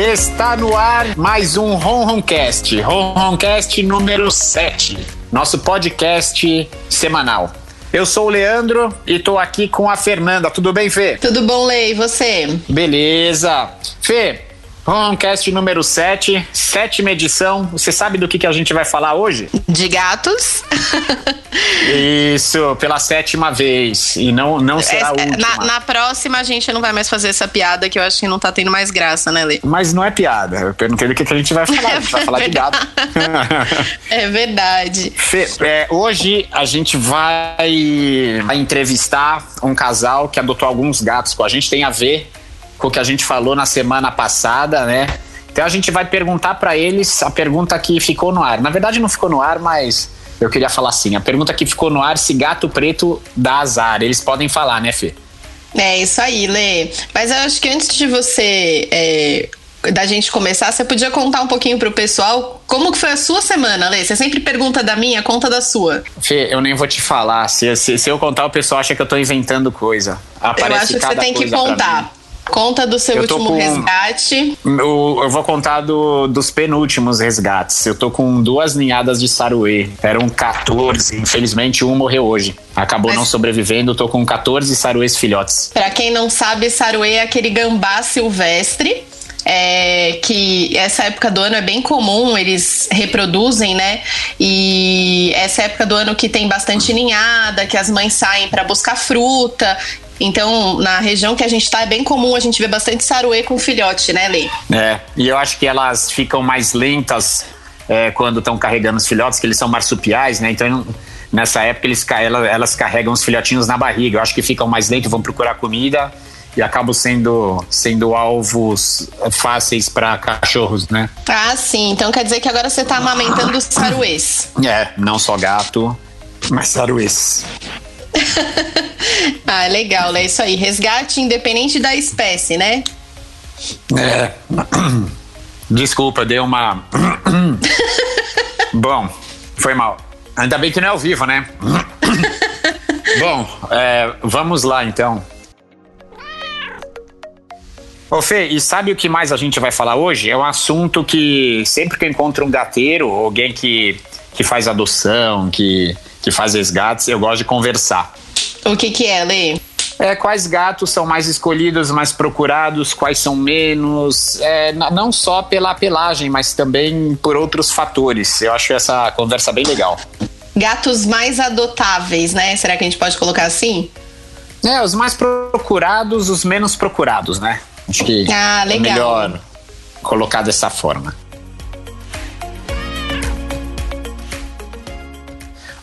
Está no ar mais um Ronroncast, Ronroncast número 7, nosso podcast semanal. Eu sou o Leandro e estou aqui com a Fernanda. Tudo bem, Fê? Tudo bom, Lei? E você? Beleza. Fê, Ronroncast número 7, sétima edição. Você sabe do que, que a gente vai falar hoje? De gatos. Isso, pela sétima vez. E não, não será É, última. na, na próxima a gente não vai mais fazer essa piada que eu acho que não tá tendo mais graça, né, Lei? Mas não é piada. Eu perguntei do que, que a gente vai falar. A gente vai falar de gato. É verdade. Fê, é, hoje a gente vai, vai entrevistar um casal que adotou alguns gatos com a gente. Tem a ver com o que a gente falou na semana passada, né? Então a gente vai perguntar para eles a pergunta que ficou no ar. Na verdade não ficou no ar, mas eu queria falar assim. A pergunta que ficou no ar se gato preto dá azar. Eles podem falar, né, Fê? É isso aí, Lê. Mas eu acho que antes de você. é, da gente começar, você podia contar um pouquinho pro pessoal como que foi a sua semana, Lê? Você sempre pergunta da minha, conta da sua. Fê, eu nem vou te falar. Se, se, se eu contar, o pessoal acha que eu tô inventando coisa. eu Aparece acho que você tem que contar. Conta do seu último com- resgate. Eu, eu vou contar do- dos penúltimos resgates. Eu tô com duas ninhadas de saruê. Eram 14. Infelizmente, um morreu hoje. Acabou Mas- não sobrevivendo. Tô com 14 saruês filhotes. Pra quem não sabe, saruê é aquele gambá silvestre. é, que essa época do ano é bem comum, eles reproduzem, né? E essa época do ano que tem bastante ninhada, que as mães saem pra buscar fruta. Então, na região que a gente tá, é bem comum a gente ver bastante saruê com filhote, né, Lê? É, e eu acho que elas ficam mais lentas é, quando estão carregando os filhotes, que eles são marsupiais, né? Então, nessa época, eles, elas carregam os filhotinhos na barriga. Eu acho que ficam mais lentos, vão procurar comida e acabam sendo, sendo alvos fáceis para cachorros, né? Ah, sim. Então quer dizer que agora você tá amamentando os saruês. É, não só gato, mas saruês. Ah, legal, é isso aí. Resgate independente da espécie, né? É. Desculpa, deu uma. Bom, foi mal. Ainda bem que não é ao vivo, né? Bom, é, vamos lá então. Ô Fê, e sabe o que mais a gente vai falar hoje? É um assunto que sempre que eu encontro um gateiro, alguém que, que faz adoção, que, que faz resgates, eu gosto de conversar. O que que é, Lê? É, quais gatos são mais escolhidos, mais procurados, quais são menos, é, não só pela pelagem, mas também por outros fatores. Eu acho essa conversa bem legal. Gatos mais adotáveis, né? Será que a gente pode colocar assim? É, os mais procurados, os menos procurados, né? Acho que Ah, é legal. melhor colocar dessa forma.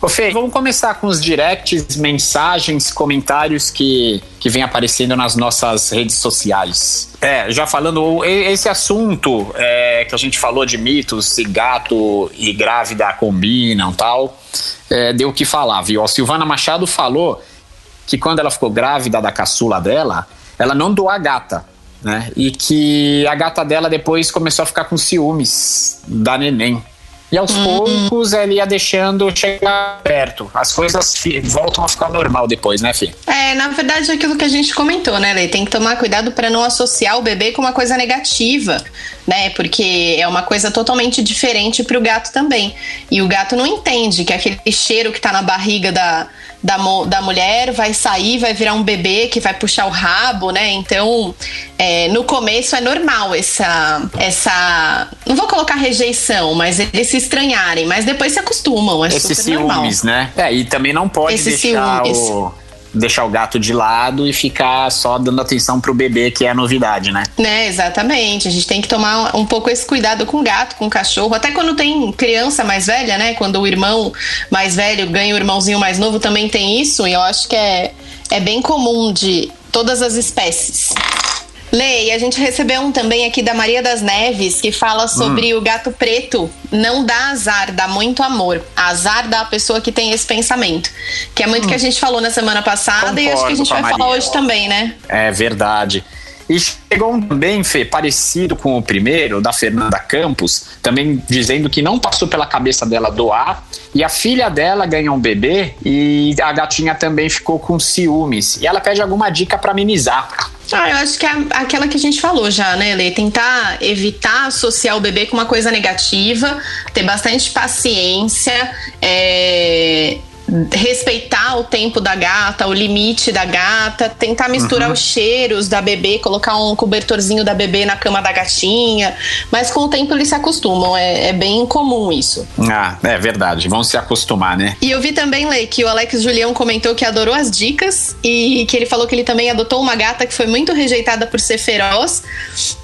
Ô Fê, vamos começar com os directs, mensagens, comentários que, que vem aparecendo nas nossas redes sociais. É, já falando, esse assunto é, que a gente falou de mitos, se gato e grávida combinam tal, é, deu o que falar, viu? A Silvana Machado falou que quando ela ficou grávida da caçula dela, ela não doou a gata, né? E que a gata dela depois começou a ficar com ciúmes da neném. E aos poucos ela ia deixando chegar perto. As coisas voltam a ficar normal depois, né, Fih? É, na verdade, é aquilo que a gente comentou, né, Lê? Tem que tomar cuidado para não associar o bebê com uma coisa negativa, né? Porque é uma coisa totalmente diferente pro gato também. E o gato não entende que aquele cheiro que tá na barriga da, da, da mulher vai sair, vai virar um bebê que vai puxar o rabo, né? Então, é, no começo é normal essa, essa. Não vou colocar rejeição, mas eles se estranharem, mas depois se acostumam. É Esses super normal. ciúmes, né? É, e também não pode Esses deixar ciúmes. o, deixar o gato de lado e ficar só dando atenção pro bebê, que é a novidade, né? Né, exatamente. A gente tem que tomar um pouco esse cuidado com o gato, com o cachorro. Até quando tem criança mais velha, né? Quando o irmão mais velho ganha o irmãozinho mais novo, também tem isso. E eu acho que é, é bem comum de todas as espécies. Lei, a gente recebeu um também aqui da Maria das Neves que fala sobre o gato preto não dá azar, dá muito amor. Azar dá a pessoa que tem esse pensamento. Que é muito que a gente falou na semana passada e acho que a Concordo gente com a vai falar hoje também, né? É verdade. E chegou um também, Fê, parecido com o primeiro, da Fernanda Campos, também dizendo que não passou pela cabeça dela doar. E a filha dela ganhou um bebê e a gatinha também ficou com ciúmes. E ela pede alguma dica para amenizar. Ah, eu acho que é aquela que a gente falou já, né, Lê? Tentar evitar associar o bebê com uma coisa negativa, ter bastante paciência, é, respeitar o tempo da gata, o limite da gata, tentar misturar uhum. os cheiros da bebê, colocar um cobertorzinho da bebê na cama da gatinha, mas com o tempo eles se acostumam, é, é bem comum isso. Ah, é verdade, vão se acostumar, né? E eu vi também, Lei, que o Alex Julião comentou que adorou as dicas e que ele falou que ele também adotou uma gata que foi muito rejeitada por ser feroz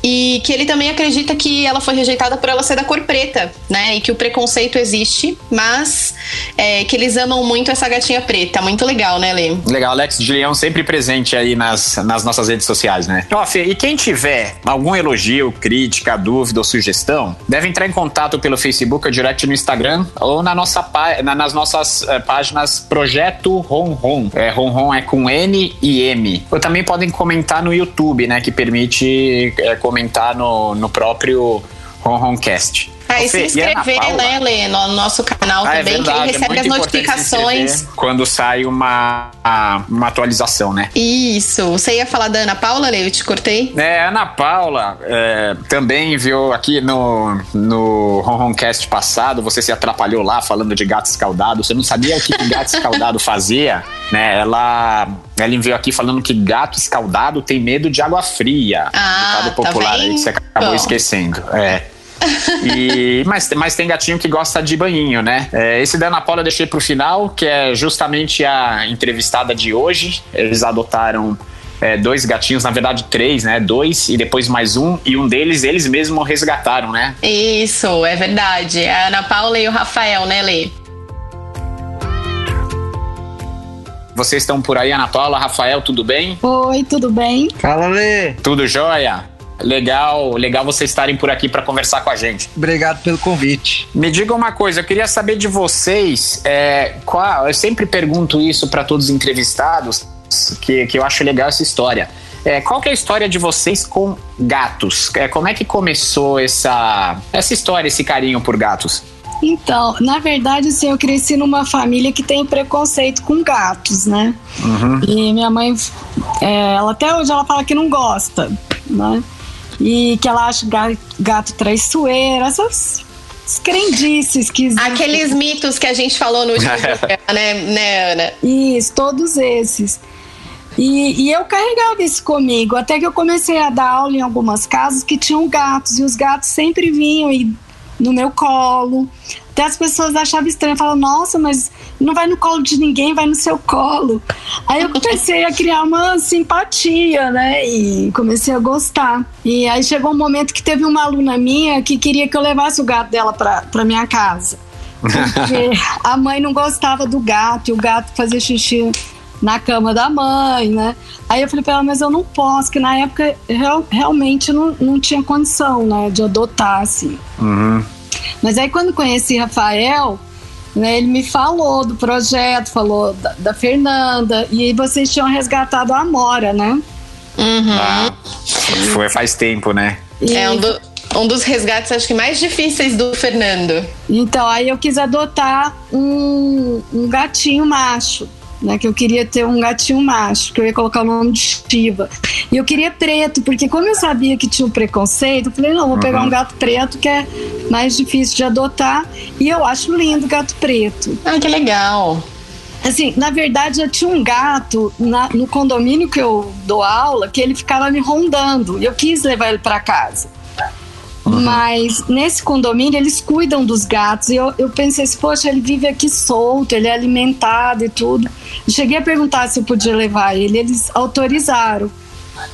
e que ele também acredita que ela foi rejeitada por ela ser da cor preta, né? E que o preconceito existe, mas é, que eles amam muito essa gatinha preta. Muito legal, né, Lê? Legal, Alex de Leão sempre presente aí nas, nas nossas redes sociais, né? Ó, Fê, e quem tiver algum elogio, crítica, dúvida ou sugestão, deve entrar em contato pelo Facebook ou direct no Instagram ou na nossa, nas nossas é, páginas Projeto Ronron. É, Ronron é com N e M. Ou também podem comentar no YouTube, né? Que permite é, comentar no, no próprio Ronroncast. E se inscrever, né, Lê, no nosso canal ah, é também, é verdade, que ele recebe é as notificações. Quando sai uma, uma atualização, né? Isso. Você ia falar da Ana Paula, Lê? Eu te cortei? É, Ana Paula é, também viu aqui no, no Ronroncast passado, você se atrapalhou lá falando de gato escaldado. Você não sabia o que, que gato escaldado fazia, né? Ela, ela enviou aqui falando que gato escaldado tem medo de água fria. Ah, tá popular aí que você acabou Bom. esquecendo. É. E, mas, mas tem gatinho que gosta de banhinho, né? É, esse da Ana Paula eu deixei pro final, que é justamente a entrevistada de hoje. Eles adotaram é, dois gatinhos, na verdade três, né? Dois e depois mais um, e um deles eles mesmos resgataram, né? Isso, é verdade. A Ana Paula e o Rafael, né, Lê? Vocês estão por aí, Ana Paula, Rafael, tudo bem? Oi, tudo bem? Fala, Lê. Tudo jóia? Legal, legal vocês estarem por aqui para conversar com a gente. Obrigado pelo convite. Me diga uma coisa, eu queria saber de vocês, é, qual, eu sempre pergunto isso para todos os entrevistados, que, que eu acho legal essa história. É, qual que é a história de vocês com gatos? É, como é que começou essa, essa história, esse carinho por gatos? Então, na verdade, assim, eu cresci numa família que tem preconceito com gatos, né? Uhum. E minha mãe, é, ela até hoje ela fala que não gosta, né? E que ela acha gato traiçoeiro, essas crendices que Aqueles mitos que a gente falou no último programa, né, né, Ana? Isso, todos esses. E, e, eu carregava isso comigo, até que eu comecei a dar aula em algumas casas que tinham gatos, e os gatos sempre vinham e no meu colo. Até as pessoas achavam estranho, falavam, nossa, mas não vai no colo de ninguém, vai no seu colo. Aí eu comecei a criar uma simpatia, né? E comecei a gostar. E aí chegou um momento que teve uma aluna minha que queria que eu levasse o gato dela pra, pra minha casa. Porque a mãe não gostava do gato, e o gato fazia xixi na cama da mãe, né? Aí eu falei pra ela, mas eu não posso, que na época real, realmente não, não tinha condição, né, de adotar, assim. Uhum. Mas aí quando conheci Rafael, né, ele me falou do projeto, falou da, da Fernanda, e vocês tinham resgatado a Amora, né? Uhum. Ah, foi faz tempo, né? E... É um, do, um dos resgates, acho que mais difíceis do Fernando. Então, aí eu quis adotar um, um gatinho macho né? Que eu queria ter um gatinho macho, que eu ia colocar o nome de Shiva. E eu queria preto, porque como eu sabia que tinha o um preconceito, eu falei, não, vou pegar um uhum. gato preto que é mais difícil de adotar. E eu acho lindo o gato preto. Ah, que legal. Assim, na verdade, já tinha um gato na, no condomínio que eu dou aula que ele ficava me rondando. E eu quis levar ele para casa. Uhum. Mas nesse condomínio eles cuidam dos gatos. E eu, eu pensei assim, poxa, ele vive aqui solto, ele é alimentado e tudo. cheguei a perguntar se eu podia levar ele, eles autorizaram.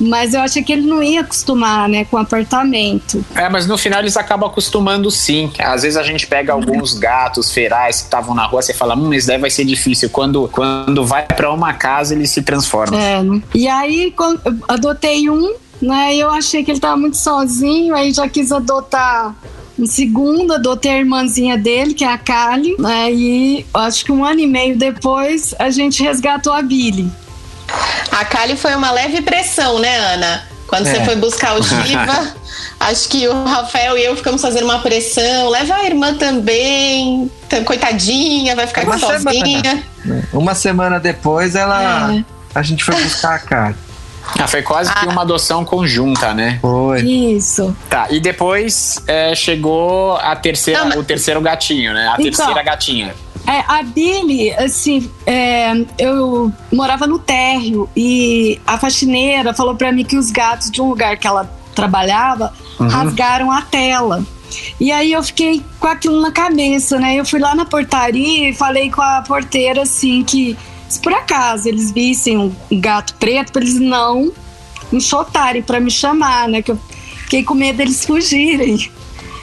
Mas eu achei que ele não ia acostumar, né, com apartamento. É, mas no final eles acabam acostumando sim. Às vezes a gente pega alguns gatos ferais que estavam na rua, você fala, hum, isso daí vai ser difícil. Quando, quando vai para uma casa, eles se transformam. É, né? E aí, eu adotei um né? Eu achei que ele estava muito sozinho, aí já quis adotar um segundo, adotei a irmãzinha dele, que é a Kali, né? E acho que um ano e meio depois a gente resgatou a Billy. A Kali foi uma leve pressão, né, Ana? Quando é. você foi buscar o Giva, acho que o Rafael e eu ficamos fazendo uma pressão. Leva a irmã também, coitadinha, vai ficar uma sozinha. Semana. Uma semana depois, ela. É. A gente foi buscar a cara. Ah, foi quase ah. que uma adoção conjunta, né? Foi. Isso. Tá, e depois é, chegou a terceira, Não, mas... o terceiro gatinho, né? A então, terceira gatinha. É, a Billy, assim, é, eu morava no térreo e a faxineira falou para mim que os gatos de um lugar que ela trabalhava uhum. rasgaram a tela. E aí eu fiquei com aquilo na cabeça, né? Eu fui lá na portaria e falei com a porteira assim que se por acaso eles vissem um gato preto, pra eles não enxotarem para me chamar, né? Que eu fiquei com medo deles fugirem.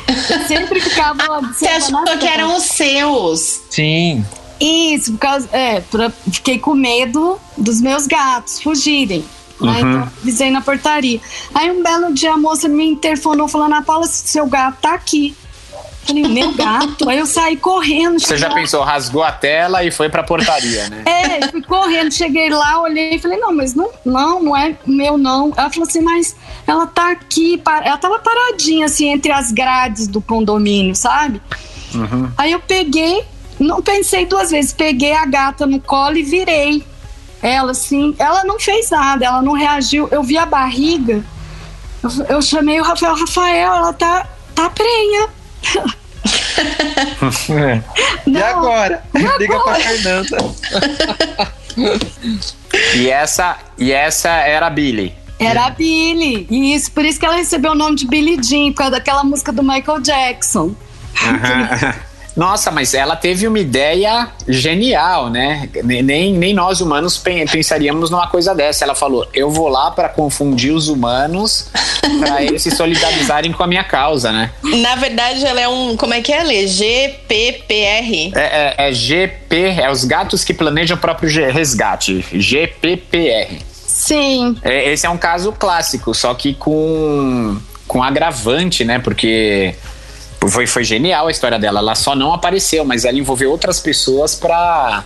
Eu sempre ficava Você achou que eram os seus? Sim. Isso, por causa. É, pra, fiquei com medo dos meus gatos fugirem. Uhum. Né? Então, avisei na portaria. Aí um belo dia a moça me interfonou falando: a Paula, seu gato tá aqui. Falei, meu gato. Aí eu saí correndo. Você já pensou, rasgou a tela e foi pra portaria, né? É, fui correndo, cheguei lá, olhei e falei, não, mas não, não, não é meu, não. Ela falou assim, mas ela tá aqui, ela tava paradinha, assim, entre as grades do condomínio, sabe? Uhum. Aí eu peguei, não pensei duas vezes, peguei a gata no colo e virei. Ela, assim, ela não fez nada, ela não reagiu. Eu vi a barriga, eu, eu chamei o Rafael, Rafael, ela tá, tá prenha é. E agora? Liga pra Fernanda. e essa, e essa era a Billy. Era a Billy. Isso, por isso que ela recebeu o nome de Billy Jean, por causa daquela música do Michael Jackson. Nossa, mas ela teve uma ideia genial, né? Nem, nem nós humanos pensaríamos numa coisa dessa. Ela falou: eu vou lá para confundir os humanos, para eles se solidarizarem com a minha causa, né? Na verdade, ela é um. Como é que é, Lê? GPPR. É, é, é GP, é os gatos que planejam o próprio resgate. GPPR. Sim. É, esse é um caso clássico, só que com, com agravante, né? Porque foi, foi genial a história dela. Ela só não apareceu, mas ela envolveu outras pessoas para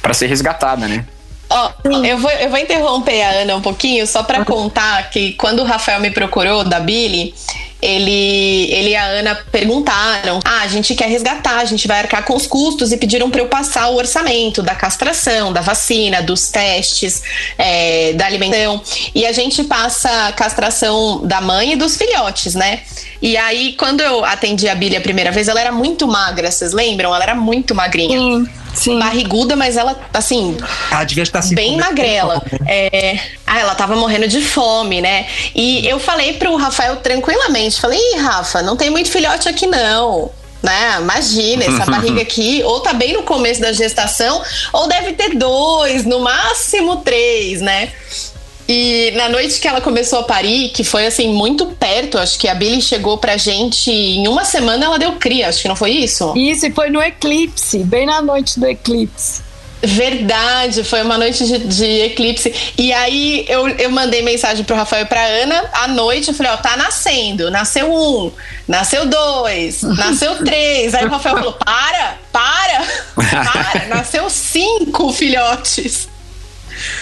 para ser resgatada, né? Oh, eu, vou, eu vou interromper a Ana um pouquinho só para contar que quando o Rafael me procurou da Billy, ele, ele e a Ana perguntaram: Ah, a gente quer resgatar, a gente vai arcar com os custos e pediram para eu passar o orçamento da castração, da vacina, dos testes, é, da alimentação. E a gente passa castração da mãe e dos filhotes, né? E aí, quando eu atendi a Billy a primeira vez, ela era muito magra, vocês lembram? Ela era muito magrinha. Sim. Sim. barriguda, mas ela, assim. Ela devia estar assim, bem magrela. É, ah, ela tava morrendo de fome, né? E eu falei pro Rafael tranquilamente: falei, Ih, Rafa, não tem muito filhote aqui não né? Imagina, essa barriga aqui, ou tá bem no começo da gestação, ou deve ter dois, no máximo três, né? E na noite que ela começou a parir, que foi assim muito perto, acho que a Billy chegou pra gente em uma semana ela deu cria, acho que não foi isso? Isso, e foi no eclipse, bem na noite do eclipse. Verdade, foi uma noite de, de, eclipse. E aí eu, eu mandei mensagem pro Rafael e pra Ana à noite. Eu falei, ó, tá nascendo. Nasceu um, nasceu dois, nasceu três. Aí o Rafael falou: para, para, para. Nasceu cinco filhotes.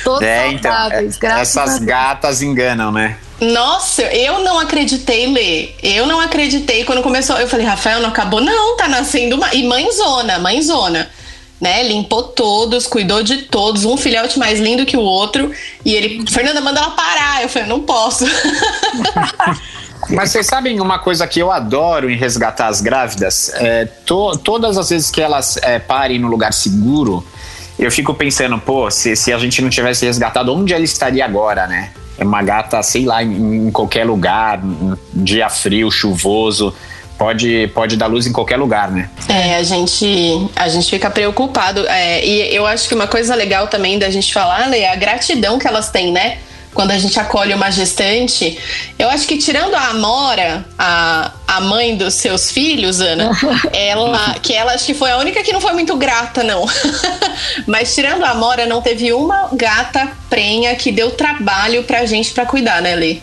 Todos é, então, saudáveis, então, Essas gatas enganam, né? Nossa, eu não acreditei, Lê. Eu não acreditei quando começou. Eu falei, Rafael, não acabou, não, tá nascendo uma. E mãezona, mãezona. Né? Limpou todos, cuidou de todos, um filhote mais lindo que o outro. E ele, Fernanda, manda ela parar. Eu falei, não posso. Mas vocês sabem uma coisa que eu adoro em resgatar as grávidas? É, to, todas as vezes que elas é, parem no lugar seguro, eu fico pensando, pô, se, se a gente não tivesse resgatado, onde ela estaria agora, né? É uma gata, sei lá, em, em qualquer lugar, dia frio, chuvoso pode, pode dar luz em qualquer lugar, né? É, a gente, a gente fica preocupado. É, e eu acho que uma coisa legal também da gente falar é a gratidão que elas têm, né? Quando a gente acolhe uma gestante, eu acho que tirando a Amora, a, a mãe dos seus filhos, Ana, ela, que ela acho que foi a única que não foi muito grata, não. Mas tirando a Amora, não teve uma gata prenha que deu trabalho pra gente pra cuidar, né, Lê?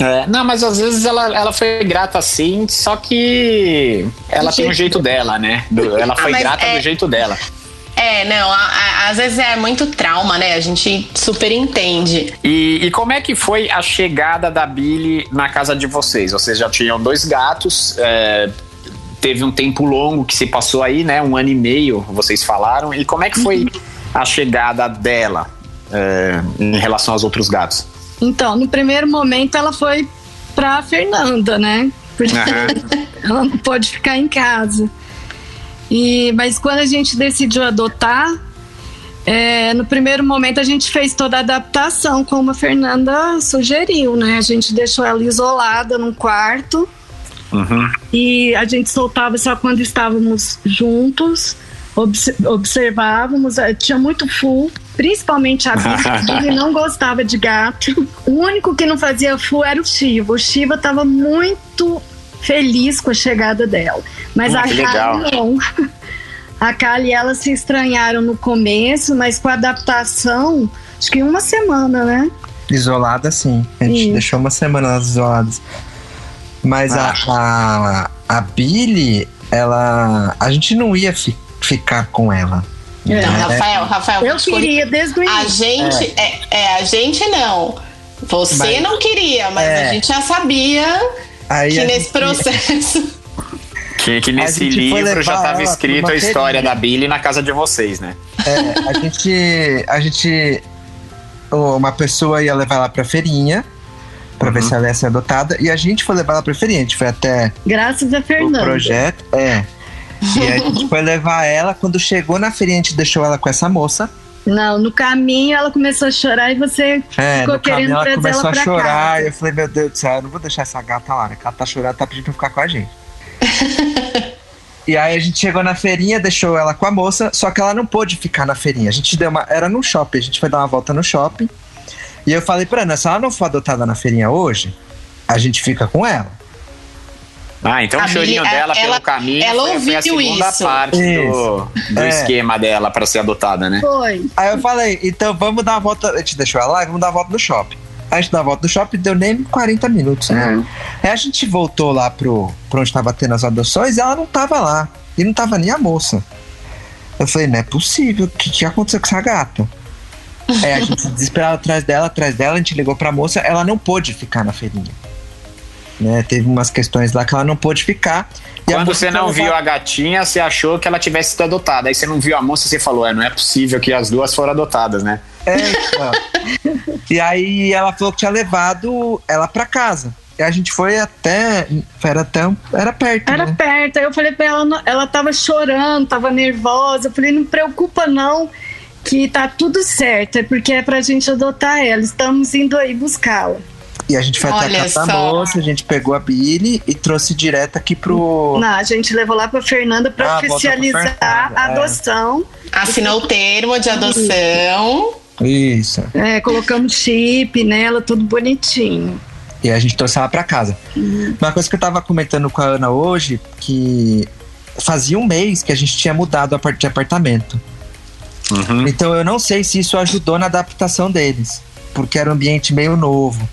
É, não, mas às vezes ela, ela foi grata sim, só que ela tem o jeito dela, né? Do, ela foi ah, grata é... do jeito dela. É, não, a, a, às vezes é muito trauma, né? A gente super entende. E, e, como é que foi a chegada da Billy na casa de vocês? Vocês já tinham dois gatos, é, teve um tempo longo que se passou aí, né? Um ano e meio, vocês falaram. E como é que foi uhum. a chegada dela é, em relação aos outros gatos? Então, no primeiro momento ela foi pra Fernanda, né? Porque uhum. ela não pode ficar em casa. E, mas quando a gente decidiu adotar, é, no primeiro momento a gente fez toda a adaptação, como a Fernanda sugeriu, né? A gente deixou ela isolada num quarto uhum. e a gente soltava só quando estávamos juntos, observávamos, eh, tinha muito full, principalmente a Bia, ele não gostava de gato. O único que não fazia full era o Shiva. O Shiva estava muito feliz com a chegada dela. Mas hum, a Kali não. A Kali e ela se estranharam no começo, mas com a adaptação, acho que uma semana, né? Isolada, sim. A gente Isso. deixou uma semana isoladas. Mas ah. a, a, a Billy, ela. A gente não ia fi, ficar com ela. É. Né? Rafael, Rafael, eu queria desde o início. A gente, é. é, é a gente não. Você mas, não queria, mas é. a gente já sabia Aí que nesse gente... processo. Que, que nesse livro já estava escrito a história da Billy na casa de vocês, né? É, a gente. A gente. Uma pessoa ia levar ela pra feirinha para uhum. ver se ela ia ser adotada. E a gente foi levar ela pra feirinha. A gente foi até. Graças a Fernanda. O projeto. É. E a gente foi levar ela. Quando chegou na feirinha, a gente deixou ela com essa moça. Não, no caminho ela começou a chorar e você é, ficou querendo ela trazer começou ela a chorar casa. e eu falei, meu Deus do céu, eu não vou deixar essa gata lá, né? Ela tá chorando, tá pedindo pra ficar com a gente. e aí a gente chegou na feirinha, deixou ela com a moça, só que ela não pôde ficar na feirinha. A gente deu uma. Era no shopping, a gente foi dar uma volta no shopping. E eu falei pra Ana, se ela não for adotada na feirinha hoje, a gente fica com ela. Ah, então a o chorinho dela ela, pelo caminho ela foi, foi a segunda isso. parte do, do é. esquema dela para ser adotada, né? Foi. Aí eu falei, então vamos dar a volta. A gente deixou ela lá e vamos dar a volta no shopping. A gente dá a volta no shopping, deu nem 40 minutos, né? Uhum. Aí a gente voltou lá pro, pro onde tava tendo as adoções e ela não tava lá. E não tava nem a moça. Eu falei, não é possível. O que, que aconteceu com essa gata? Aí a gente desesperado atrás dela, atrás dela, a gente ligou pra moça, ela não pôde ficar na feirinha. Né? Teve umas questões lá que ela não pôde ficar. Quando você não viu a gatinha, você achou que ela tivesse sido adotada. Aí você não viu a moça, você falou, é, não é possível que as duas foram adotadas, né? É, então. e aí ela falou que tinha levado ela para casa. E a gente foi até. Era até. Era perto. Era né? perto. Aí eu falei pra ela, ela tava chorando, tava nervosa. Eu falei, não preocupa não, que tá tudo certo. É porque é pra gente adotar ela. Estamos indo aí buscá-la. E a gente foi Olha até a casa moça, a gente pegou a Billy e trouxe direto aqui pro. Não, a gente levou lá pra Fernanda pra ah, oficializar a é. adoção. É. Assinou o termo de adoção. Isso. É, colocamos chip nela, tudo bonitinho. E a gente trouxe ela pra casa. Uhum. Uma coisa que eu tava comentando com a Ana hoje, que fazia um mês que a gente tinha mudado de apartamento. Uhum. Então eu não sei se isso ajudou na adaptação deles, porque era um ambiente meio novo.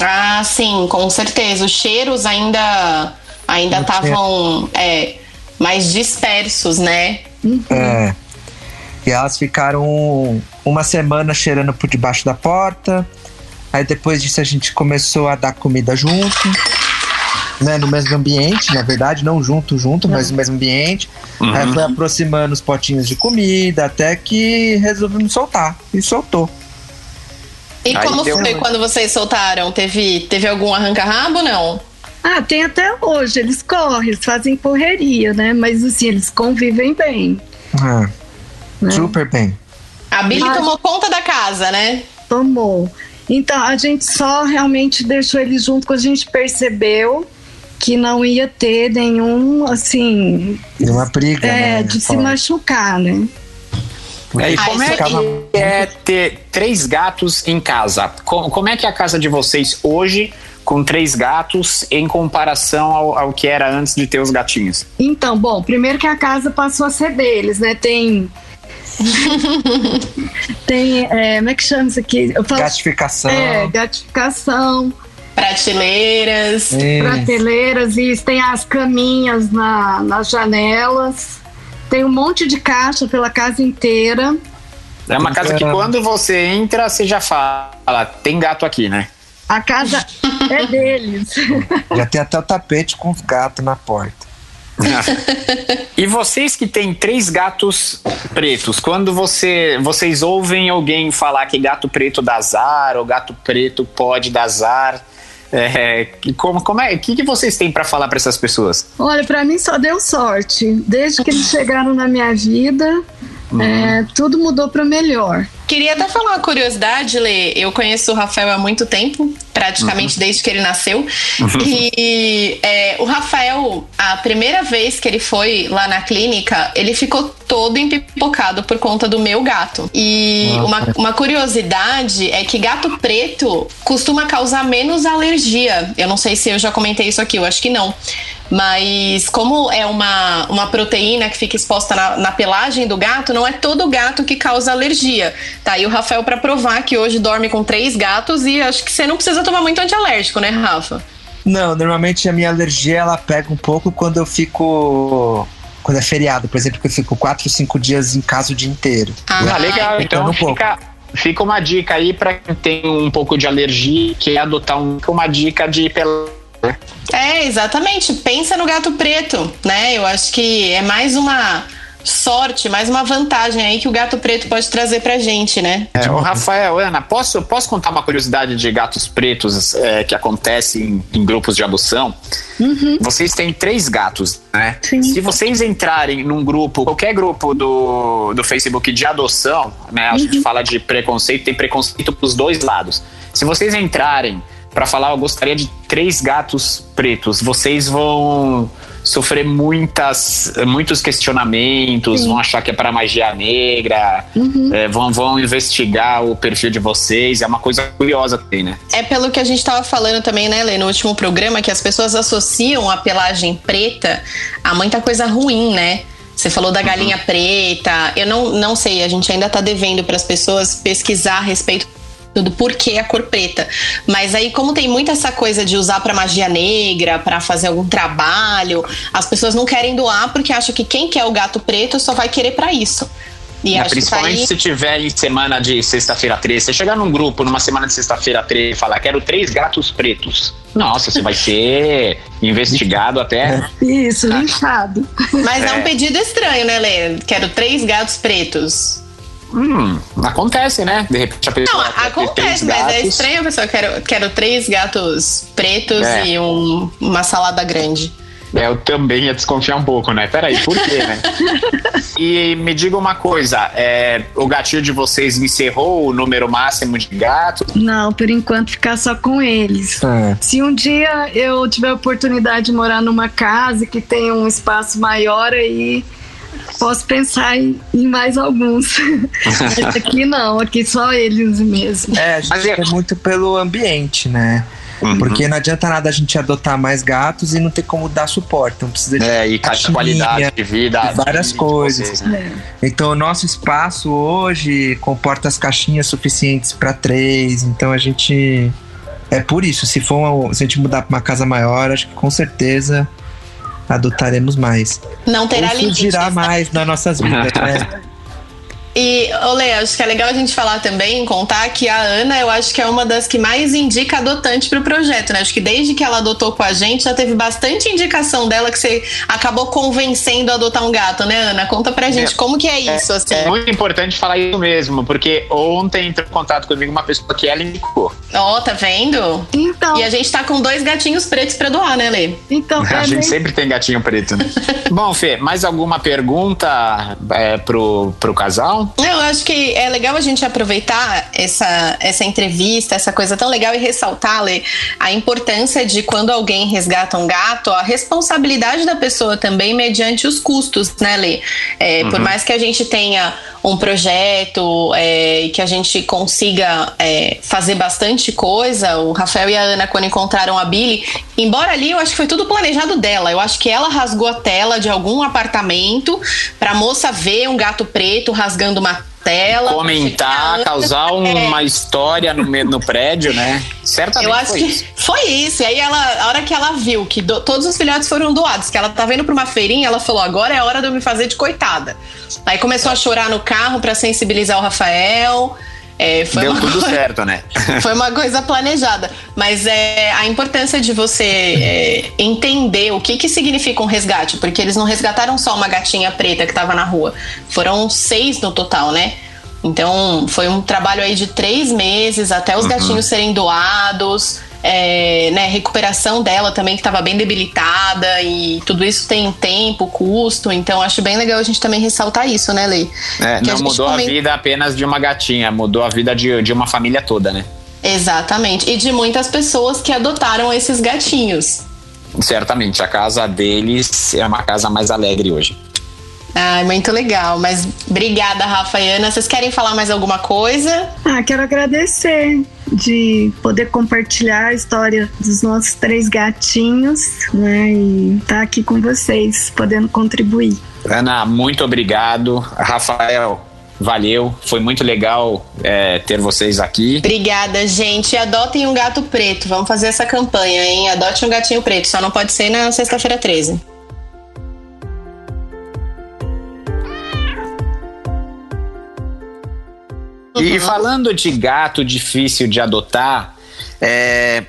Ah, sim, com certeza. Os cheiros ainda ainda estavam é, mais dispersos, né? É. E elas ficaram uma semana cheirando por debaixo da porta. Aí depois disso a gente começou a dar comida junto, né? No mesmo ambiente, na verdade, não junto, junto, mas no mesmo ambiente. Uhum. Aí foi aproximando os potinhos de comida até que resolvemos soltar. E soltou. E Aí como foi quando vocês soltaram? Teve, teve algum arranca-rabo, não? Ah, tem até hoje. Eles correm, eles fazem correria, né? Mas assim, eles convivem bem. Ah, né? Super bem. A Billy Mas... tomou conta da casa, né? Tomou. Então, a gente só realmente deixou eles junto quando a gente percebeu que não ia ter nenhum, assim. Nenhuma briga. É, né? de se machucar, né? É, e como é que é ter três gatos em casa? Como, como é que é a casa de vocês hoje com três gatos em comparação ao, ao, que era antes de ter os gatinhos? Então, bom, primeiro que a casa passou a ser deles, né? Tem. tem. É, como é que chama isso aqui? Eu falo, gatificação. É, gatificação. Prateleiras. Isso. Prateleiras, isso. Tem as caminhas na, nas janelas Tem um monte de caixa pela casa inteira. É uma casa que quando você entra, você já fala, tem gato aqui, né? A casa é deles. Já tem até o tapete com os gatos na porta. e vocês que têm três gatos pretos, quando você, vocês ouvem alguém falar que gato preto dá azar ou gato preto pode dar azar, é, como, como é? O que, que vocês têm para falar para essas pessoas? Olha, para mim só deu sorte. Desde que eles chegaram na minha vida, uhum. é, tudo mudou para melhor. Queria até falar uma curiosidade, Lê. Eu conheço o Rafael há muito tempo, praticamente uhum. desde que ele nasceu. Uhum. E é, o Rafael, a primeira vez que ele foi lá na clínica, ele ficou todo empipocado por conta do meu gato. E uma, uma curiosidade é que gato preto costuma causar menos alergia. Eu não sei se eu já comentei isso aqui, eu acho que não. Mas como é uma, uma proteína que fica exposta na, na pelagem do gato, não é todo gato que causa alergia. Tá aí o Rafael para provar que hoje dorme com três gatos e acho que você não precisa tomar muito antialérgico, né, Rafa? Não, normalmente a minha alergia ela pega um pouco quando eu fico quando é feriado, por exemplo, que eu fico quatro, cinco dias em casa o dia inteiro. Ah, ah legal. Então, um fica, fica uma dica aí para quem tem um pouco de alergia, que é adotar um, uma dica de pelagem é, exatamente. Pensa no gato preto, né? Eu acho que é mais uma sorte, mais uma vantagem aí que o gato preto pode trazer pra gente, né? É, o Rafael, Ana, posso, posso contar uma curiosidade de gatos pretos é, que acontece em, em, grupos de adoção? Uhum. Vocês têm três gatos, né? Sim. Se vocês entrarem num grupo, qualquer grupo do, do Facebook de adoção, né? A uhum. gente fala de preconceito, tem preconceito pros dois lados. Se vocês entrarem para falar, eu gostaria de três gatos pretos. Vocês vão sofrer muitas, muitos questionamentos, Sim. vão achar que é para magia negra, uhum. é, vão, vão investigar o perfil de vocês. É uma coisa curiosa também, né? É pelo que a gente estava falando também, né, Lê, no último programa, que as pessoas associam a pelagem preta a muita coisa ruim, né? Você falou da galinha uhum. preta. Eu não, não sei, a gente ainda está devendo para as pessoas pesquisar a respeito do porquê a cor preta. Mas aí, como tem muito essa coisa de usar para magia negra, para fazer algum trabalho, as pessoas não querem doar porque acham que quem quer o gato preto só vai querer para isso. E é, principalmente aí... se tiver em semana de sexta-feira 13. Você chegar num grupo numa semana de sexta-feira 13 e falar, quero três gatos pretos. Nossa, você vai ser investigado até. Isso, linchado. Mas é. é um pedido estranho, né, Lê? Quero três gatos pretos. Hum, acontece, né? De repente a pessoa. Não, acontece, mas é gatos. é estranho a pessoa. Quero, quero três gatos pretos é. e um, uma salada grande. É, eu também ia desconfiar um pouco, né? Peraí, por quê, né? e me diga uma coisa: é, o gatinho de vocês encerrou o número máximo de gatos? Não, por enquanto ficar só com eles. É. Se um dia eu tiver a oportunidade de morar numa casa que tenha um espaço maior, aí posso pensar em, em mais alguns. aqui não, aqui só eles mesmo. É, a gente é muito pelo ambiente, né? Uhum. Porque não adianta nada a gente adotar mais gatos e não ter como dar suporte. Então precisa de é, e caixinha, qualidade de vida, várias de coisas. Vocês, né? é. Então o nosso espaço hoje comporta as caixinhas suficientes para três. Então a gente é por isso. Se for se a gente mudar para uma casa maior, acho que com certeza adotaremos mais. Não terá Ou surgirá mais nas nossas vidas, né? E, Olê, acho que é legal a gente falar também, contar que a Ana, eu acho que é uma das que mais indica adotante pro projeto, né? Acho que desde que ela adotou com a gente, já teve bastante indicação dela que você acabou convencendo a adotar um gato, né, Ana? Conta pra gente é, como que é, isso, é, assim. É muito importante falar isso mesmo, porque ontem entrou em contato comigo uma pessoa que ela indicou. Ó, oh, tá vendo? Então. E a gente tá com dois gatinhos pretos pra doar, né, Lê? Então, A gente bem... sempre tem gatinho preto, né? Bom, Fê, mais alguma pergunta é, pro, pro casal? Eu acho que é legal a gente aproveitar essa, essa entrevista, essa coisa tão legal e ressaltar, Lê, a importância de quando alguém resgata um gato, a responsabilidade da pessoa também mediante os custos, né, Lê? É, uhum. Por mais que a gente tenha um projeto é, e que a gente consiga é, fazer bastante coisa. O Rafael e a Ana, quando encontraram a Billy, embora ali eu acho que foi tudo planejado dela. Eu acho que ela rasgou a tela de algum apartamento pra moça ver um gato preto rasgando uma tela. Comentar, causar uma história no, no prédio, né? Certamente. Eu acho foi que isso. foi isso. E aí ela, a hora que ela viu que do, todos os filhotes foram doados, que ela tá vendo pra uma feirinha, ela falou: agora é a hora de eu me fazer de coitada. Aí começou a chorar no carro para sensibilizar o Rafael. É, Deu tudo coisa, certo, né? foi uma coisa planejada. Mas é a importância de você é, entender o que, que significa um resgate, porque eles não resgataram só uma gatinha preta que estava na rua. Foram seis no total, né? Então foi um trabalho aí de três meses até os uhum. gatinhos serem doados é, né, recuperação dela também, que estava bem debilitada, e tudo isso tem tempo, custo, então acho bem legal a gente também ressaltar isso, né, Lei? É, não a mudou a vida apenas de uma gatinha, mudou a vida de, de uma família toda, né? Exatamente, e de muitas pessoas que adotaram esses gatinhos. Certamente, a casa deles é uma casa mais alegre hoje. Ah, muito legal. Mas obrigada, Rafa e Ana. Vocês querem falar mais alguma coisa? Ah, quero agradecer de poder compartilhar a história dos nossos três gatinhos, né? E estar tá aqui com vocês, podendo contribuir. Ana, muito obrigado. Rafael, Valeu, foi muito legal é, ter vocês aqui. Obrigada, gente. Adotem um gato preto. Vamos fazer essa campanha, hein? Adote um gatinho preto. Só não pode ser na sexta-feira 13. E falando de gato difícil de adotar, é,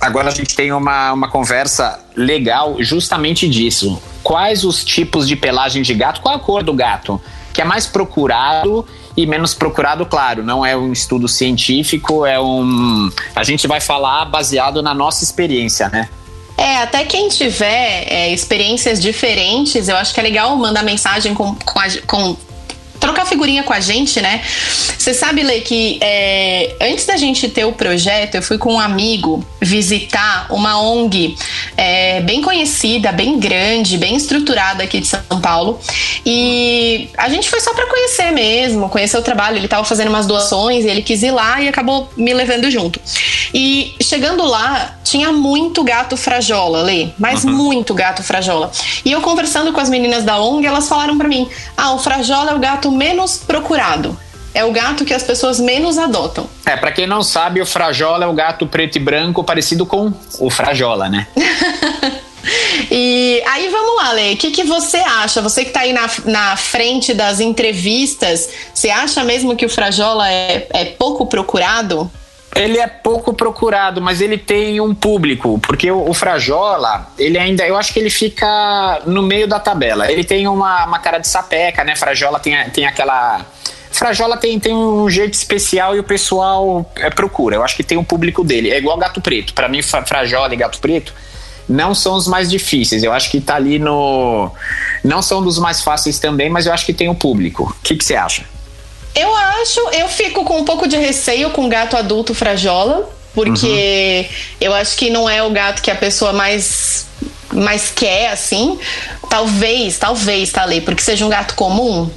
agora a gente tem uma, uma conversa legal justamente disso. Quais os tipos de pelagem de gato? Qual a cor do gato? Que é mais procurado e menos procurado, claro, não é um estudo científico, é um. A gente vai falar baseado na nossa experiência, né? É, até quem tiver é, experiências diferentes, eu acho que é legal mandar mensagem com, com, a, com trocar figurinha com a gente, né? Você sabe, Lê, que é, antes da gente ter o projeto, eu fui com um amigo visitar uma ONG é, bem conhecida, bem grande, bem estruturada aqui de São Paulo. E a gente foi só para conhecer mesmo, conhecer o trabalho. Ele estava fazendo umas doações e ele quis ir lá e acabou me levando junto. E chegando lá, tinha muito gato frajola, Lê, mas uhum. muito gato frajola. E eu conversando com as meninas da ONG, elas falaram para mim: ah, o frajola é o gato menos procurado. É o gato que as pessoas menos adotam. É, para quem não sabe, o frajola é o gato preto e branco parecido com o frajola, né? E aí vamos lá, Lei. O que, que você acha? Você que está aí na, na frente das entrevistas, você acha mesmo que o Frajola é, é pouco procurado? Ele é pouco procurado, mas ele tem um público, porque o, o, Frajola, ele ainda, eu acho que ele fica no meio da tabela. Ele tem uma, uma cara de sapeca, né? Frajola tem, tem aquela. Frajola tem, tem um jeito especial e o pessoal é, procura. Eu acho que tem um público dele. É igual Gato Preto. Para mim, Frajola e Gato Preto não são os mais difíceis. Eu acho que tá ali no. Não são dos mais fáceis também, mas eu acho que tem um público. O que, que você acha? Eu acho, eu fico com um pouco de receio com gato adulto frajola, porque uhum. eu acho que não é o gato que a pessoa mais mais quer, assim. Talvez, talvez, tá ali, porque seja um gato comum.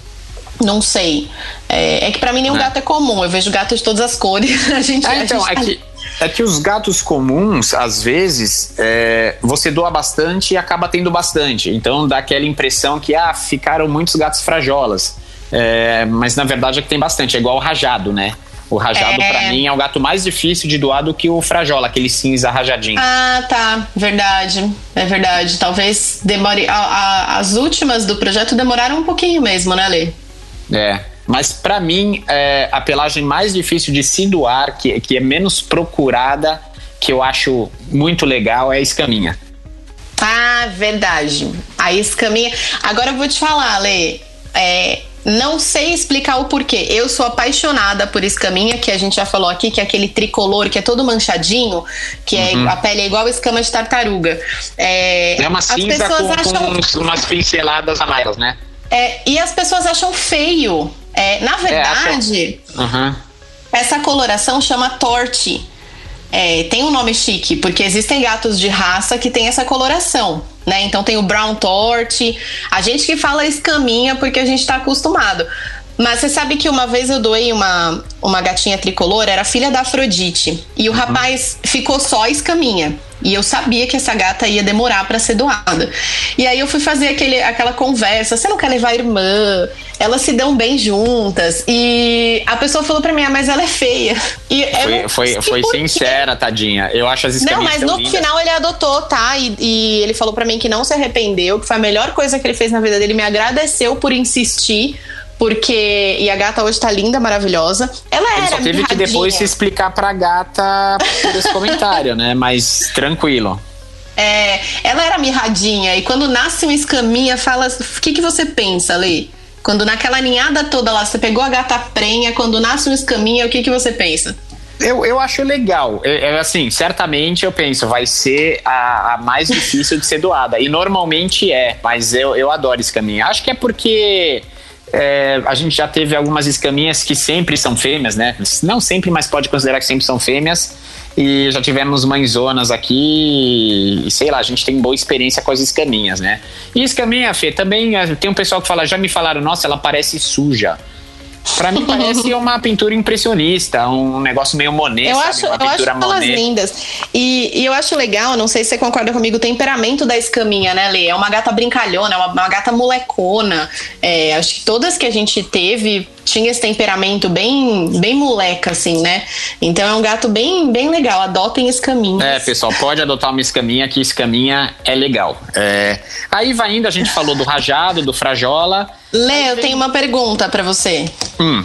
Não sei. É, é que para mim nenhum é. gato é comum. Eu vejo gatos de todas as cores. a gente, é, então, a gente é, que, é que os gatos comuns, às vezes, é, você doa bastante e acaba tendo bastante. Então dá aquela impressão que ah, ficaram muitos gatos frajolas. É, mas na verdade é que tem bastante, é igual o rajado, né? O rajado, é... para mim, é o gato mais difícil de doar do que o frajola, aquele cinza rajadinho. Ah, tá. Verdade. É verdade. Talvez demore. A, a, as últimas do projeto demoraram um pouquinho mesmo, né, Lê? É. Mas para mim, é, a pelagem mais difícil de se doar, que, que é menos procurada, que eu acho muito legal, é a escaminha. Ah, verdade. A escaminha. Agora eu vou te falar, Lê. É, não sei explicar o porquê. Eu sou apaixonada por escaminha, que a gente já falou aqui, que é aquele tricolor que é todo manchadinho, que é uhum. a pele é igual escama de tartaruga. É, é uma cinza com, acham... com umas pinceladas amarelas, né? É, e as pessoas acham feio. É, na é, verdade, é, uhum. essa coloração chama torte. É, tem um nome chique, porque existem gatos de raça que tem essa coloração né? Então tem o brown torte, a gente que fala escaminha porque a gente está acostumado. Mas você sabe que uma vez eu doei uma, uma gatinha tricolor, era filha da Afrodite. E o uhum. rapaz ficou só escaminha. E eu sabia que essa gata ia demorar para ser doada. E aí eu fui fazer aquele, aquela conversa: você não quer levar a irmã? Elas se dão bem juntas. E a pessoa falou para mim: ah, mas ela é feia. E foi foi, foi sincera, tadinha. Eu acho as escaminhas Não, mas no lindas. final ele adotou, tá? E, e ele falou para mim que não se arrependeu, que foi a melhor coisa que ele fez na vida dele. Me agradeceu por insistir porque. E a gata hoje tá linda, maravilhosa. Ela Ele era. só teve que depois se explicar pra gata por esse comentário, né? Mas tranquilo. É, ela era mirradinha e quando nasce uma escaminha, fala. O que, que você pensa, Lê? Quando naquela ninhada toda lá, você pegou a gata prenha, quando nasce uma escaminha, o que, que você pensa? Eu, eu acho legal. É, é, assim, certamente eu penso, vai ser a, a, mais difícil de ser doada. E normalmente é, mas eu, eu adoro escaminha. Acho que é porque é, a gente já teve algumas escaminhas que sempre são fêmeas, né? Não sempre, mas pode considerar que sempre são fêmeas. E já tivemos mãezonas aqui, e sei lá, a gente tem boa experiência com as escaminhas, né? E escaminha, Fê, também é, tem um pessoal que fala, já me falaram, nossa, ela parece suja. Pra mim parece uma pintura impressionista, um negócio meio Monet, eu sabe? Acho, uma eu acho elas lindas. E, e, eu acho legal, não sei se você concorda comigo, o temperamento da escaminha, né, Lê? É uma gata brincalhona, é uma, uma gata molecona. É, acho que todas que a gente teve tinha esse temperamento bem, bem moleca, assim, né? Então é um gato bem, bem legal. Adotem escaminhas. É, pessoal, pode adotar uma escaminha, que escaminha é legal. É... Aí vai indo, a gente falou do rajado, do frajola. Lê, eu tenho uma pergunta para você. Hum.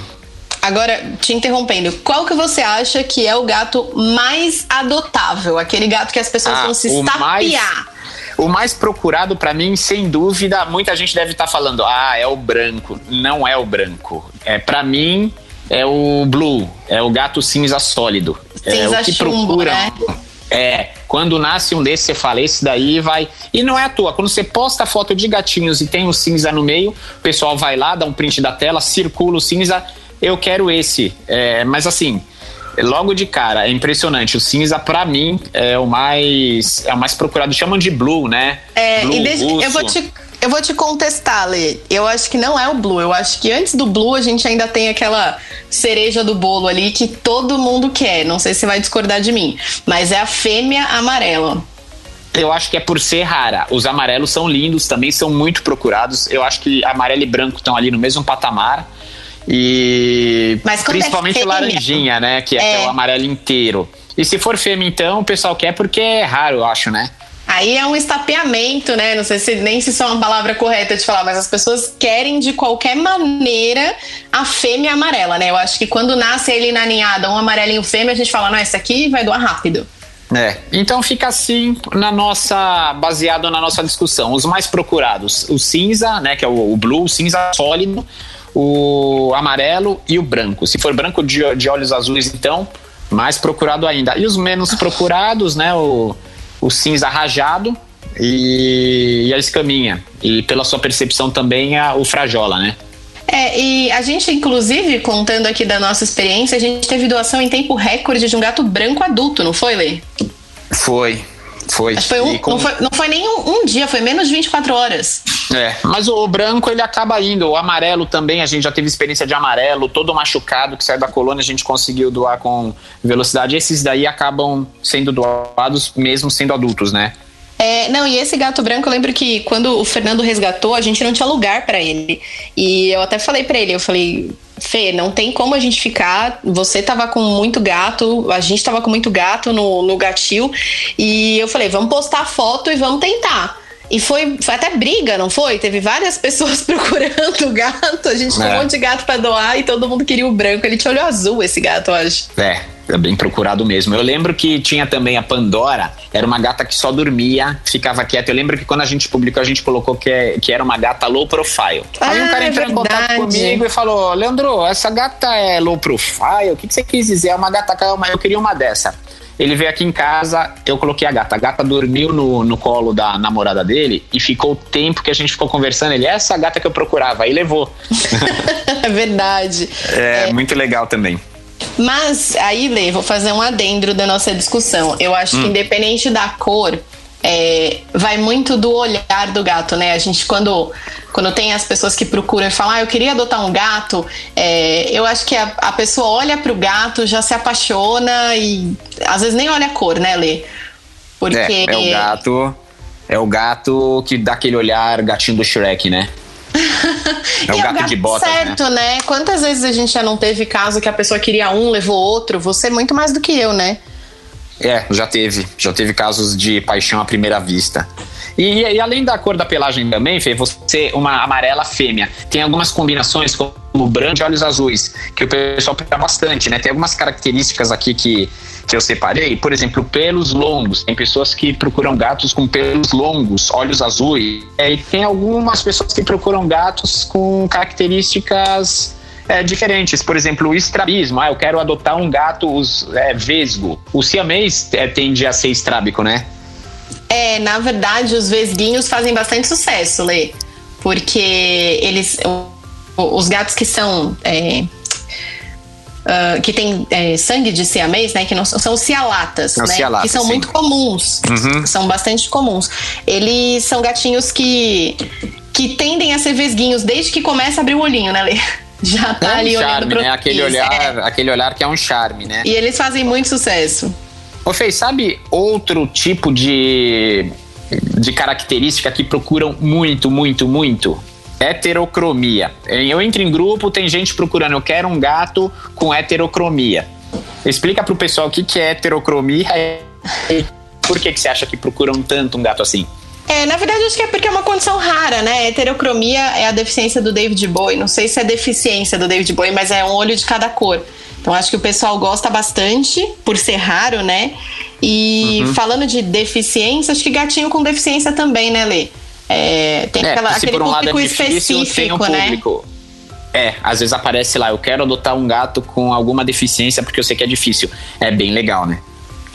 Agora, te interrompendo, qual que você acha que é o gato mais adotável? Aquele gato que as pessoas ah, vão se estapear. Mais o mais procurado para mim, sem dúvida, muita gente deve estar tá falando: "Ah, é o branco". Não é o branco. É para mim é o blue, é o gato cinza sólido. Cinza é o que chumbo, procura. Né? É, quando nasce um desses, você fala, esse daí vai. E não é à toa, quando você posta foto de gatinhos e tem o cinza no meio, o pessoal vai lá, dá um print da tela, circula o cinza, eu quero esse. É, mas assim, logo de cara, é impressionante. O cinza, para mim, é o mais é o mais procurado. Chamam de blue, né? É, blue, e desde, eu vou te eu vou te contestar, Lê. Eu acho que não é o blue. Eu acho que antes do blue a gente ainda tem aquela cereja do bolo ali que todo mundo quer. Não sei se vai discordar de mim, mas é a fêmea amarela. Eu acho que é por ser rara. Os amarelos são lindos, também são muito procurados. Eu acho que amarelo e branco estão ali no mesmo patamar. E é principalmente é laranjinha, né? Que é, é. o amarelo inteiro. E se for fêmea, então, o pessoal quer porque é raro, eu acho, né? Aí é um estapeamento, né? Não sei se nem se isso é uma palavra correta de falar, mas as pessoas querem de qualquer maneira a fêmea amarela, né? Eu acho que quando nasce ele na ninhada, um amarelinho fêmea, a gente fala, não, esse aqui vai doar rápido. É, então fica assim na nossa baseado na nossa discussão. Os mais procurados, o cinza, né, que é o, o blue, o cinza sólido, o amarelo e o branco. Se for branco de, de olhos azuis, então, mais procurado ainda. E os menos procurados, né? O, o cinza rajado e, e a escaminha. E pela sua percepção também, a, o frajola, né? É, e a gente, inclusive, contando aqui da nossa experiência, a gente teve doação em tempo recorde de um gato branco adulto, não foi, Lê? Foi, foi. Foi um, com... não, foi, não foi nem um, um, dia, foi menos de 24 horas. É, mas o, o, branco ele acaba indo. O amarelo também, a gente já teve experiência de amarelo, todo machucado que sai da colônia, a gente conseguiu doar com velocidade. Esses daí acabam sendo doados mesmo sendo adultos, né? É, não, e esse gato branco, eu lembro que quando o Fernando resgatou, a gente não tinha lugar para ele. E eu até falei para ele, eu falei, Fê, não tem como a gente ficar. Você tava com muito gato, a gente tava com muito gato no, no gatil. E eu falei, vamos postar foto e vamos tentar. E foi, foi até briga, não foi? Teve várias pessoas procurando o gato. A gente tinha é. um monte de gato pra doar e todo mundo queria o branco. Ele tinha olho azul, esse gato, eu acho. É, é bem procurado mesmo. Eu lembro que tinha também a Pandora, era uma gata que só dormia, ficava quieta. Eu lembro que quando a gente publicou, a gente colocou que, é, que era uma gata low profile. Ah, Aí um cara é entrou verdade. em contato comigo e falou: Leandro, essa gata é low profile? O que, que você quis dizer? É uma gata calma, eu queria uma dessa. Ele veio aqui em casa, eu coloquei a gata. A gata dormiu no, no colo da namorada dele e ficou o tempo que a gente ficou conversando. Ele, essa gata que eu procurava. Aí levou. é verdade. É, é, muito legal também. Mas aí, Lê, vou fazer um adendro da nossa discussão. Eu acho hum. que independente da cor, é, vai muito do olhar do gato, né? A gente, quando, quando tem as pessoas que procuram e falam, ah, eu queria adotar um gato, é, eu acho que a, a pessoa olha pro gato, já se apaixona e às vezes nem olha a cor, né, Lê? Porque. É, é o gato. É o gato que dá aquele olhar gatinho do Shrek, né? É o, gato, é o gato de bota. Certo, né? né? Quantas vezes a gente já não teve caso que a pessoa queria um, levou outro? Você é muito mais do que eu, né? É, já teve. Já teve casos de paixão à primeira vista. E, e, além da cor da pelagem também, Fê, você uma amarela fêmea. Tem algumas combinações como branco e olhos azuis, que o pessoal pega bastante, né? Tem algumas características aqui que, que eu separei. Por exemplo, pelos longos. Tem pessoas que procuram gatos com pelos longos, olhos azuis. É, e tem algumas pessoas que procuram gatos com características é, diferentes. Por exemplo, o estrabismo. Ah, eu quero adotar um gato os, é, vesgo. O siamês é, tende a ser estrábico, né? É, na verdade, os vesguinhos fazem bastante sucesso, Lê. Porque eles. Os gatos que são. É, Uh, que tem é, sangue de siamês, né? Que não são os cialatas, né? Cialatas, que são sim. muito comuns, uhum. são bastante comuns. Eles são gatinhos que que tendem a ser vesguinhos desde que começa a abrir o olhinho, né, Lê? Já tá é um ali charme, olhando pro né? Aquele olhar, é. aquele olhar que é um charme, né? E eles fazem muito sucesso. Ô Fê, sabe outro tipo de, de característica que procuram muito, muito, muito? Heterocromia. Eu entro em grupo, tem gente procurando, eu quero um gato com heterocromia. Explica pro pessoal o que, que é heterocromia e por que, que você acha que procuram tanto um gato assim? É, na verdade, acho que é porque é uma condição rara, né? Heterocromia é a deficiência do David Bowie. Não sei se é deficiência do David Bowie, mas é um olho de cada cor. Então acho que o pessoal gosta bastante, por ser raro, né? E uhum. falando de deficiência, acho que gatinho com deficiência também, né, Lê? É, tem é, aquela, aquele um público é difícil, específico, um né? Público. É, às vezes aparece lá, eu quero adotar um gato com alguma deficiência porque eu sei que é difícil. É bem legal, né?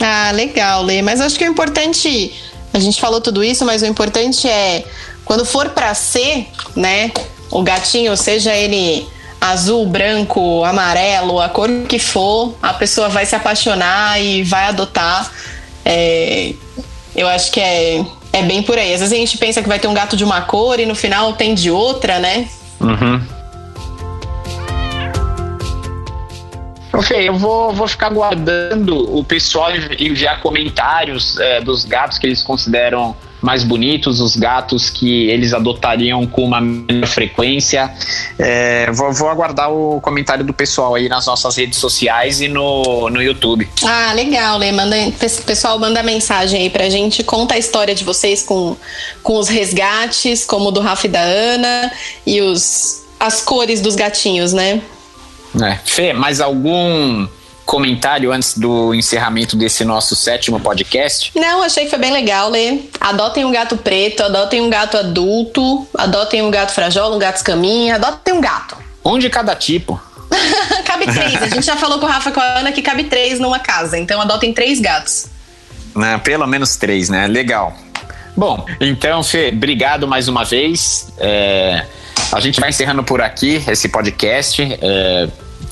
Ah, legal, Lê. Mas acho que o importante, a gente falou tudo isso, mas o importante é quando for para ser, né, o gatinho, seja ele azul, branco, amarelo, a cor que for, a pessoa vai se apaixonar e vai adotar. É, eu acho que é, é bem por aí. Às vezes a gente pensa que vai ter um gato de uma cor e no final tem de outra, né? Uhum. Ok, eu vou, vou ficar guardando o pessoal enviar comentários é, dos gatos que eles consideram mais bonitos, os gatos que eles adotariam com uma menor frequência. É, vou, vou, aguardar o comentário do pessoal aí nas nossas redes sociais e no, no YouTube. Ah, legal, Lê. Manda, pessoal, manda mensagem aí pra gente. Conta a história de vocês com, com os resgates, como o do Rafa e da Ana, e os, as cores dos gatinhos, né? É. Fê, mais algum comentário antes do encerramento desse nosso sétimo podcast? Não, achei que foi bem legal, Lê. Adotem um gato preto, adotem um gato adulto, adotem um gato frajola, um gato escaminha, adotem um gato. Um de cada tipo. cabe três. A gente já falou com o Rafa e com a Ana que cabe três numa casa, então adotem três gatos. Né, pelo menos três, né? Legal. Bom, então, Fê, obrigado mais uma vez. É, a gente vai encerrando por aqui esse podcast. É,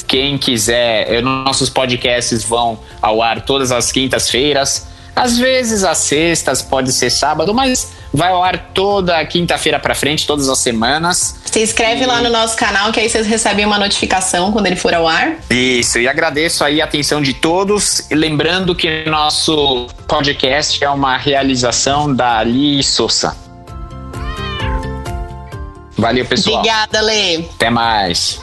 quem quiser, nossos podcasts vão ao ar todas as quintas-feiras. Às vezes às sextas, pode ser sábado, mas vai ao ar toda quinta-feira para frente, todas as semanas. Se inscreve e... lá no nosso canal, que aí vocês recebem uma notificação quando ele for ao ar. Isso, e agradeço aí a atenção de todos. E lembrando que nosso podcast é uma realização da Ali Souza. Valeu, pessoal. Obrigada, Lê. Até mais.